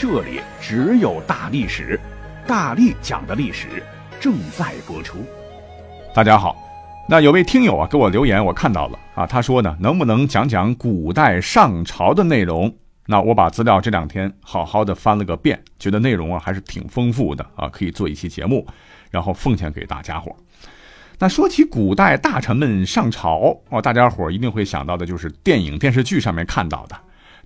这里只有大历史，大力讲的历史正在播出。大家好，那有位听友啊给我留言，我看到了啊，他说呢，能不能讲讲古代上朝的内容？那我把资料这两天好好的翻了个遍，觉得内容啊还是挺丰富的啊，可以做一期节目，然后奉献给大家伙。那说起古代大臣们上朝哦，大家伙一定会想到的就是电影电视剧上面看到的。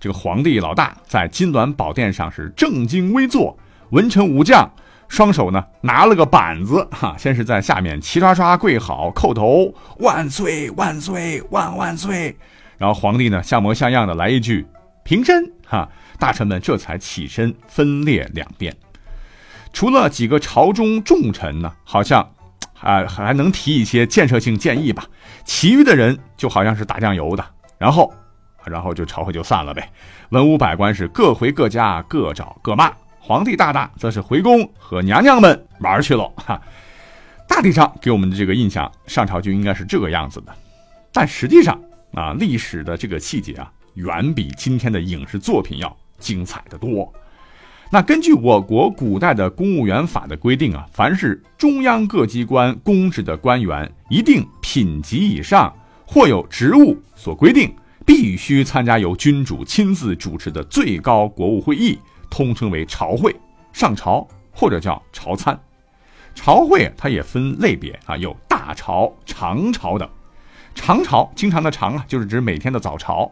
这个皇帝老大在金銮宝殿上是正襟危坐，文臣武将双手呢拿了个板子，哈，先是在下面齐刷刷跪好叩头，万岁万岁万万岁。然后皇帝呢像模像样的来一句平身，哈，大臣们这才起身分列两边。除了几个朝中重臣呢，好像啊还能提一些建设性建议吧，其余的人就好像是打酱油的，然后。然后就朝会就散了呗，文武百官是各回各家，各找各骂。皇帝大大则是回宫和娘娘们玩去了。哈，大体上给我们的这个印象，上朝就应该是这个样子的。但实际上啊，历史的这个细节啊，远比今天的影视作品要精彩的多。那根据我国古代的公务员法的规定啊，凡是中央各机关公职的官员，一定品级以上或有职务所规定。必须参加由君主亲自主持的最高国务会议，通称为朝会，上朝或者叫朝参。朝会它也分类别啊，有大朝、长朝等。长朝经常的长啊，就是指每天的早朝；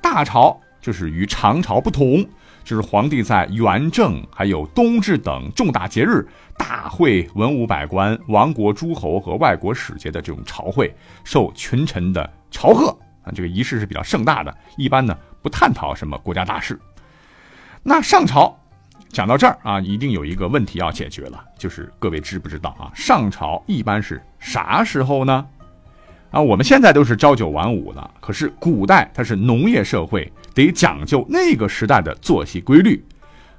大朝就是与长朝不同，就是皇帝在元正、还有冬至等重大节日大会文武百官、王国诸侯和外国使节的这种朝会，受群臣的朝贺。啊，这个仪式是比较盛大的，一般呢不探讨什么国家大事。那上朝讲到这儿啊，一定有一个问题要解决了，就是各位知不知道啊？上朝一般是啥时候呢？啊，我们现在都是朝九晚五了，可是古代它是农业社会，得讲究那个时代的作息规律。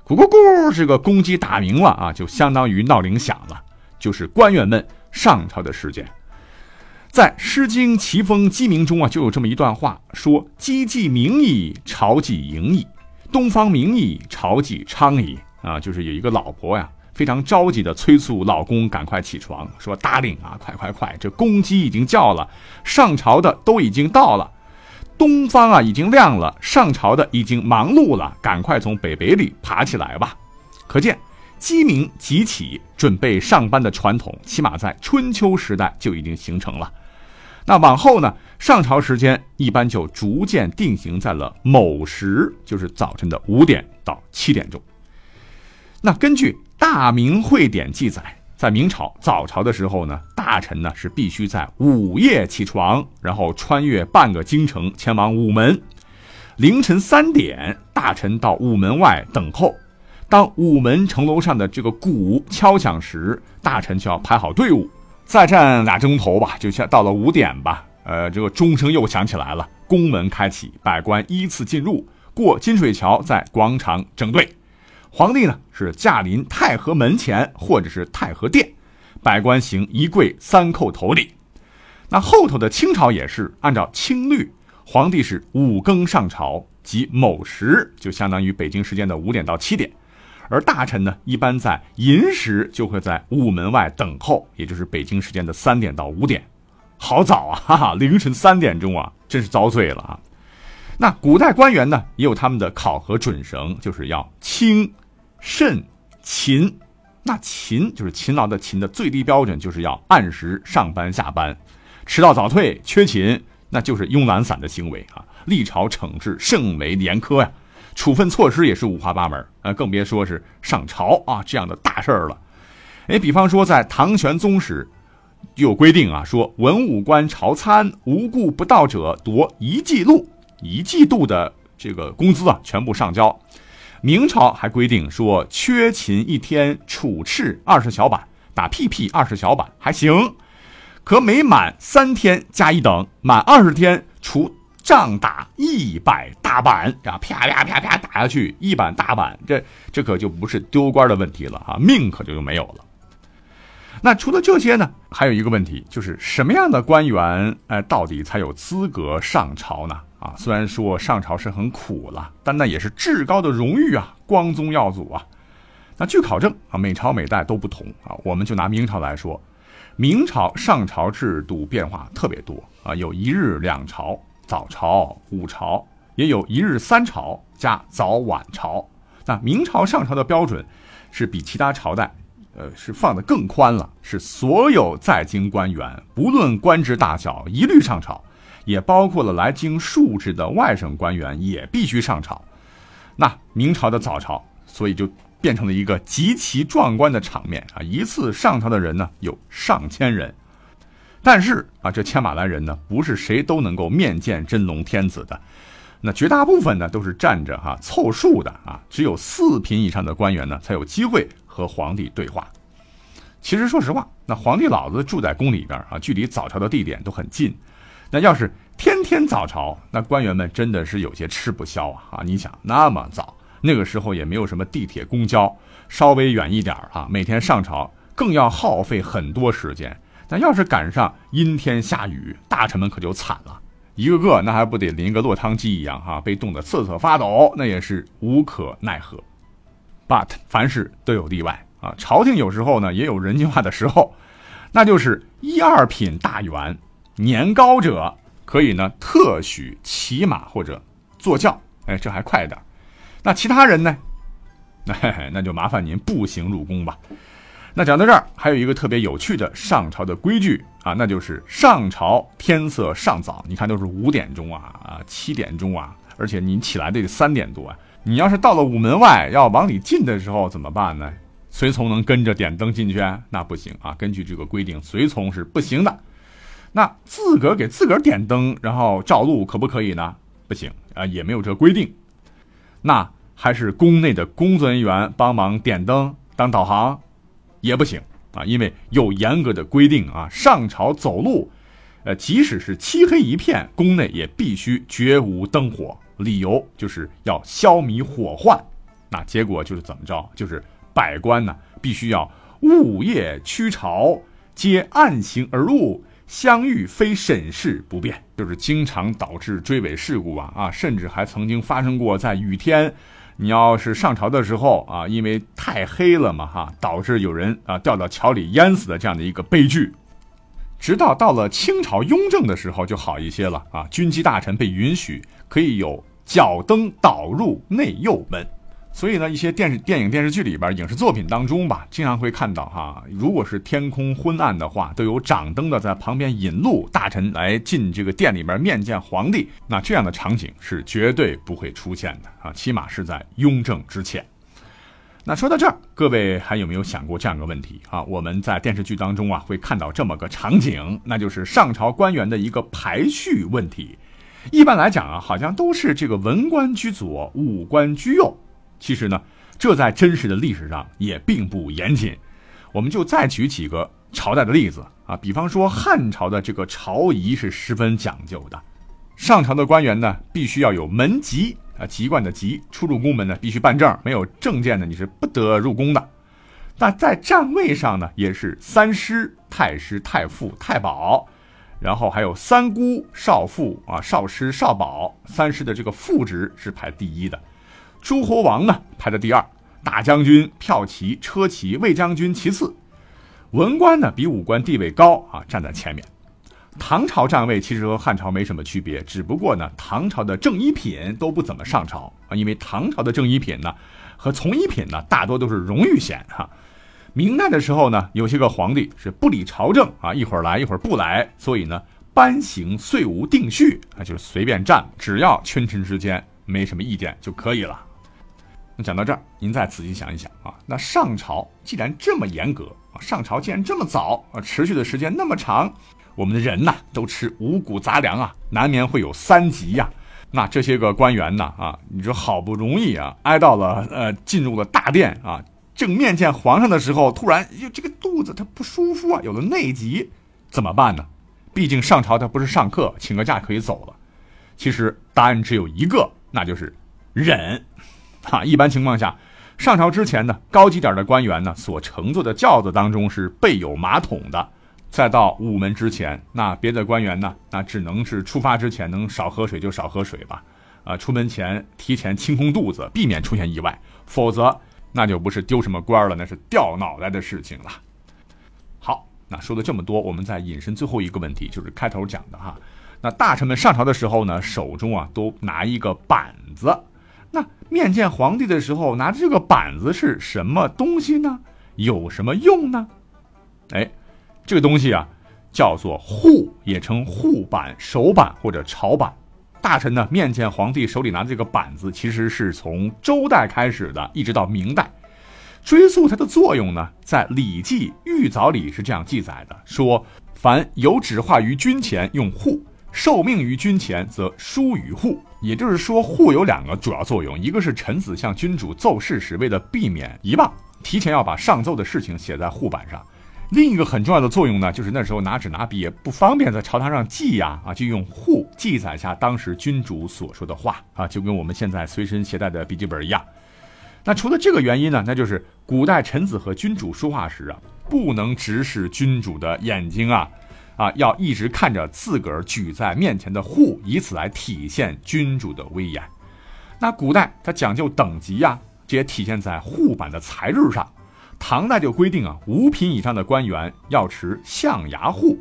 咕咕咕，这个公鸡打鸣了啊，就相当于闹铃响了，就是官员们上朝的时间。在《诗经·齐风·鸡鸣》中啊，就有这么一段话，说：“鸡既鸣矣，朝既盈矣；东方明矣，朝既昌矣。”啊，就是有一个老婆呀，非常着急的催促老公赶快起床，说：“大令啊，快快快，这公鸡已经叫了，上朝的都已经到了，东方啊已经亮了，上朝的已经忙碌了，赶快从北北里爬起来吧。”可见，鸡鸣即起，准备上班的传统，起码在春秋时代就已经形成了。那往后呢？上朝时间一般就逐渐定型在了某时，就是早晨的五点到七点钟。那根据《大明会典》记载，在明朝早朝的时候呢，大臣呢是必须在午夜起床，然后穿越半个京城前往午门。凌晨三点，大臣到午门外等候。当午门城楼上的这个鼓敲响时，大臣就要排好队伍。再站俩钟头吧，就像到了五点吧。呃，这个钟声又响起来了，宫门开启，百官依次进入，过金水桥，在广场整队。皇帝呢是驾临太和门前或者是太和殿，百官行一跪三叩头礼。那后头的清朝也是按照清律，皇帝是五更上朝，即某时，就相当于北京时间的五点到七点。而大臣呢，一般在寅时就会在午门外等候，也就是北京时间的三点到五点，好早啊！哈哈，凌晨三点钟啊，真是遭罪了啊！那古代官员呢，也有他们的考核准绳，就是要清、慎、勤。那勤就是勤劳的勤的最低标准，就是要按时上班下班，迟到早退、缺勤，那就是慵懒散的行为啊！历朝惩治甚为严苛呀。处分措施也是五花八门啊，更别说是上朝啊这样的大事儿了。哎，比方说在唐玄宗时，有规定啊，说文武官朝参无故不到者夺一季度，一季度的这个工资啊全部上交。明朝还规定说，缺勤一天处斥二十小板，打屁屁二十小板还行，可每满三天加一等，满二十天处仗打一百大板，啊，啪啪啪啪打下去一板大板，这这可就不是丢官的问题了啊，命可就就没有了。那除了这些呢，还有一个问题，就是什么样的官员，哎，到底才有资格上朝呢？啊，虽然说上朝是很苦了，但那也是至高的荣誉啊，光宗耀祖啊。那据考证啊，每朝每代都不同啊。我们就拿明朝来说，明朝上朝制度变化特别多啊，有一日两朝，早朝、午朝，也有一日三朝加早晚朝。那明朝上朝的标准是比其他朝代，呃，是放得更宽了，是所有在京官员，不论官职大小，一律上朝。也包括了来京述职的外省官员也必须上朝。那明朝的早朝，所以就变成了一个极其壮观的场面啊！一次上朝的人呢有上千人，但是啊，这千马兰人呢，不是谁都能够面见真龙天子的。那绝大部分呢都是站着哈凑数的啊，只有四品以上的官员呢才有机会和皇帝对话。其实说实话，那皇帝老子住在宫里边啊，距离早朝的地点都很近。那要是天天早朝，那官员们真的是有些吃不消啊！啊，你想那么早，那个时候也没有什么地铁、公交，稍微远一点啊，每天上朝更要耗费很多时间。那要是赶上阴天下雨，大臣们可就惨了，一个个那还不得淋个落汤鸡一样哈，被冻得瑟瑟发抖，那也是无可奈何。But 凡事都有例外啊，朝廷有时候呢也有人性化的时候，那就是一二品大员。年高者可以呢特许骑马或者坐轿，哎，这还快点那其他人呢？那 那就麻烦您步行入宫吧。那讲到这儿，还有一个特别有趣的上朝的规矩啊，那就是上朝天色尚早。你看都是五点钟啊啊七点钟啊，而且你起来得三点多啊。你要是到了午门外要往里进的时候怎么办呢？随从能跟着点灯进去？那不行啊，根据这个规定，随从是不行的。那自个儿给自个儿点灯，然后照路可不可以呢？不行啊，也没有这规定。那还是宫内的工作人员帮忙点灯当导航，也不行啊，因为有严格的规定啊。上朝走路，呃，即使是漆黑一片，宫内也必须绝无灯火，理由就是要消弭火患。那结果就是怎么着？就是百官呢必须要午夜驱朝，皆暗行而入。相遇非审视不便，就是经常导致追尾事故啊啊，甚至还曾经发生过在雨天，你要是上朝的时候啊，因为太黑了嘛哈，导致有人啊掉到桥里淹死的这样的一个悲剧。直到到了清朝雍正的时候就好一些了啊，军机大臣被允许可以有脚蹬导入内右门。所以呢，一些电视、电影、电视剧里边、影视作品当中吧，经常会看到哈，如果是天空昏暗的话，都有掌灯的在旁边引路，大臣来进这个殿里边面见皇帝。那这样的场景是绝对不会出现的啊，起码是在雍正之前。那说到这儿，各位还有没有想过这样一个问题啊？我们在电视剧当中啊，会看到这么个场景，那就是上朝官员的一个排序问题。一般来讲啊，好像都是这个文官居左，武官居右。其实呢，这在真实的历史上也并不严谨。我们就再举几个朝代的例子啊，比方说汉朝的这个朝仪是十分讲究的，上朝的官员呢必须要有门籍啊，籍贯的籍，出入宫门呢必须办证，没有证件呢你是不得入宫的。那在站位上呢也是三师、太师、太傅、太保，然后还有三姑、少傅啊、少师、少保，三师的这个副职是排第一的。诸侯王呢排在第二，大将军、骠骑、车骑、卫将军其次，文官呢比武官地位高啊，站在前面。唐朝站位其实和汉朝没什么区别，只不过呢，唐朝的正一品都不怎么上朝啊，因为唐朝的正一品呢和从一品呢大多都是荣誉衔哈。明代的时候呢，有些个皇帝是不理朝政啊，一会儿来一会儿不来，所以呢，班行岁无定序啊，就是随便站，只要群臣之间没什么意见就可以了。那讲到这儿，您再仔细想一想啊，那上朝既然这么严格啊，上朝既然这么早啊，持续的时间那么长，我们的人呐都吃五谷杂粮啊，难免会有三急呀。那这些个官员呢啊，你说好不容易啊挨到了呃进入了大殿啊，正面见皇上的时候，突然这个肚子他不舒服啊，有了内急，怎么办呢？毕竟上朝他不是上课，请个假可以走了。其实答案只有一个，那就是忍。哈，一般情况下，上朝之前呢，高级点的官员呢所乘坐的轿子当中是备有马桶的。再到午门之前，那别的官员呢，那只能是出发之前能少喝水就少喝水吧。啊，出门前提前清空肚子，避免出现意外，否则那就不是丢什么官了，那是掉脑袋的事情了。好，那说了这么多，我们再引申最后一个问题，就是开头讲的哈。那大臣们上朝的时候呢，手中啊都拿一个板子。那面见皇帝的时候，拿着这个板子是什么东西呢？有什么用呢？哎，这个东西啊，叫做护，也称护板、手板或者朝板。大臣呢面见皇帝手里拿的这个板子，其实是从周代开始的，一直到明代。追溯它的作用呢，在《礼记·玉藻》里是这样记载的：说，凡有旨画于君前，用户。受命于君前，则书与户。也就是说，户有两个主要作用，一个是臣子向君主奏事时，为了避免遗忘，提前要把上奏的事情写在户板上；另一个很重要的作用呢，就是那时候拿纸拿笔也不方便在朝堂上记呀，啊，就用户记载下当时君主所说的话啊，就跟我们现在随身携带的笔记本一样。那除了这个原因呢，那就是古代臣子和君主说话时啊，不能直视君主的眼睛啊。啊，要一直看着自个儿举在面前的户，以此来体现君主的威严。那古代它讲究等级呀，这也体现在户板的材质上。唐代就规定啊，五品以上的官员要持象牙户，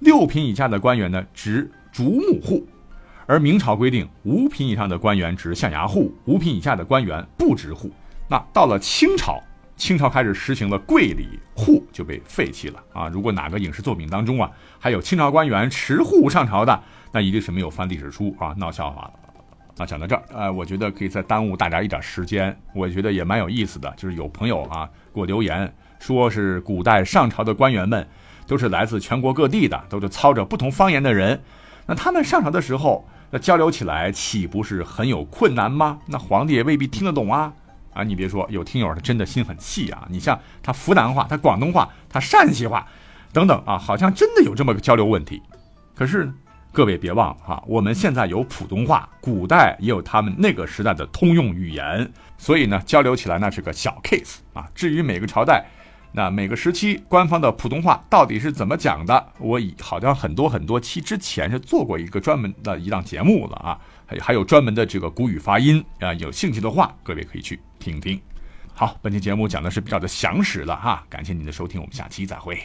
六品以下的官员呢执竹木户。而明朝规定，五品以上的官员执象牙户，五品以下的官员不执户。那到了清朝。清朝开始实行了柜礼，户就被废弃了啊！如果哪个影视作品当中啊还有清朝官员持户上朝的，那一定是没有翻历史书啊，闹笑话了。那讲到这儿，呃，我觉得可以再耽误大家一点时间，我觉得也蛮有意思的。就是有朋友啊给我留言，说是古代上朝的官员们都是来自全国各地的，都是操着不同方言的人，那他们上朝的时候，那交流起来岂不是很有困难吗？那皇帝也未必听得懂啊。啊，你别说，有听友他真的心很细啊！你像他湖南话、他广东话、他陕西话，等等啊，好像真的有这么个交流问题。可是各位别忘了哈，我们现在有普通话，古代也有他们那个时代的通用语言，所以呢，交流起来那是个小 case 啊。至于每个朝代，那每个时期官方的普通话到底是怎么讲的，我以好像很多很多期之前是做过一个专门的一档节目了啊。还有专门的这个古语发音啊，有兴趣的话，各位可以去听听。好，本期节目讲的是比较的详实了哈，感谢您的收听，我们下期再会。